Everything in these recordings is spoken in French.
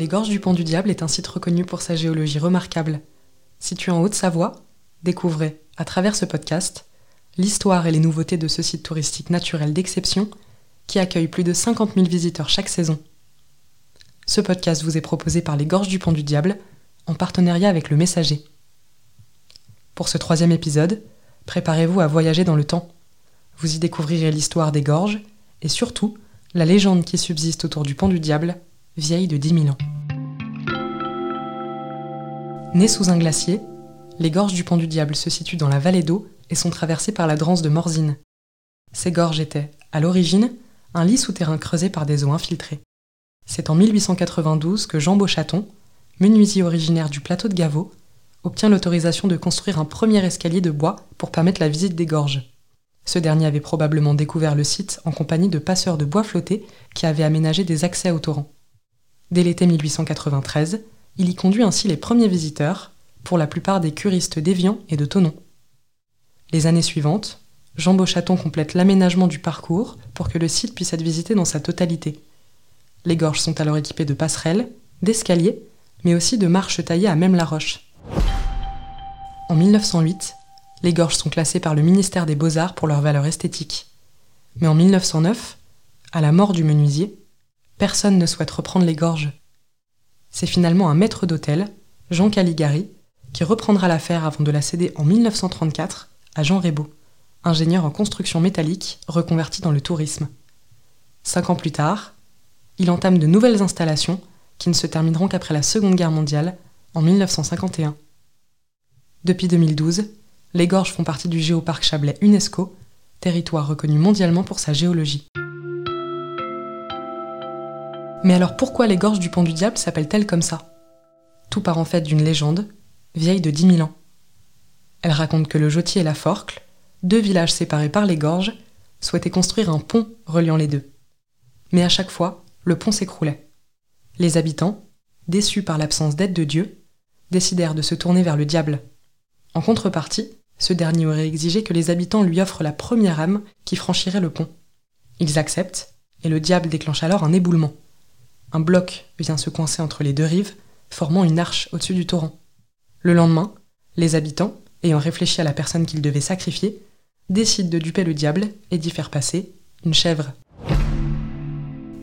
Les Gorges du Pont du Diable est un site reconnu pour sa géologie remarquable. Situé en Haute-Savoie, découvrez, à travers ce podcast, l'histoire et les nouveautés de ce site touristique naturel d'exception qui accueille plus de 50 000 visiteurs chaque saison. Ce podcast vous est proposé par les Gorges du Pont du Diable en partenariat avec le Messager. Pour ce troisième épisode, préparez-vous à voyager dans le temps. Vous y découvrirez l'histoire des gorges et surtout la légende qui subsiste autour du Pont du Diable, vieille de 10 000 ans. Nés sous un glacier, les gorges du Pont du Diable se situent dans la vallée d'eau et sont traversées par la Drance de Morzine. Ces gorges étaient, à l'origine, un lit souterrain creusé par des eaux infiltrées. C'est en 1892 que Jean Beauchaton, menuisier originaire du plateau de Gaveau, obtient l'autorisation de construire un premier escalier de bois pour permettre la visite des gorges. Ce dernier avait probablement découvert le site en compagnie de passeurs de bois flottés qui avaient aménagé des accès au torrent. Dès l'été 1893, il y conduit ainsi les premiers visiteurs, pour la plupart des curistes d'Évian et de Tonon. Les années suivantes, Jean Beauchaton complète l'aménagement du parcours pour que le site puisse être visité dans sa totalité. Les gorges sont alors équipées de passerelles, d'escaliers, mais aussi de marches taillées à même la roche. En 1908, les gorges sont classées par le ministère des Beaux-Arts pour leur valeur esthétique. Mais en 1909, à la mort du menuisier, personne ne souhaite reprendre les gorges. C'est finalement un maître d'hôtel, Jean Caligari, qui reprendra l'affaire avant de la céder en 1934 à Jean Rébaud, ingénieur en construction métallique reconverti dans le tourisme. Cinq ans plus tard, il entame de nouvelles installations qui ne se termineront qu'après la Seconde Guerre mondiale, en 1951. Depuis 2012, les gorges font partie du Géoparc Chablais UNESCO, territoire reconnu mondialement pour sa géologie. Mais alors pourquoi les gorges du Pont du Diable s'appellent-elles comme ça? Tout part en fait d'une légende, vieille de 10 000 ans. Elle raconte que le Jotier et la Forcle, deux villages séparés par les gorges, souhaitaient construire un pont reliant les deux. Mais à chaque fois, le pont s'écroulait. Les habitants, déçus par l'absence d'aide de Dieu, décidèrent de se tourner vers le diable. En contrepartie, ce dernier aurait exigé que les habitants lui offrent la première âme qui franchirait le pont. Ils acceptent, et le diable déclenche alors un éboulement. Un bloc vient se coincer entre les deux rives, formant une arche au-dessus du torrent. Le lendemain, les habitants, ayant réfléchi à la personne qu'ils devaient sacrifier, décident de duper le diable et d'y faire passer une chèvre.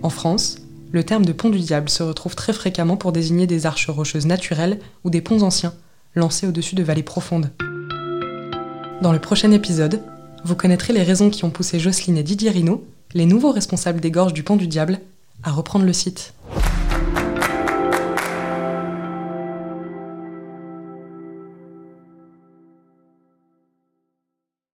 En France, le terme de pont du diable se retrouve très fréquemment pour désigner des arches rocheuses naturelles ou des ponts anciens, lancés au-dessus de vallées profondes. Dans le prochain épisode, vous connaîtrez les raisons qui ont poussé Jocelyne et Didier Rino, les nouveaux responsables des gorges du Pont du Diable, à reprendre le site.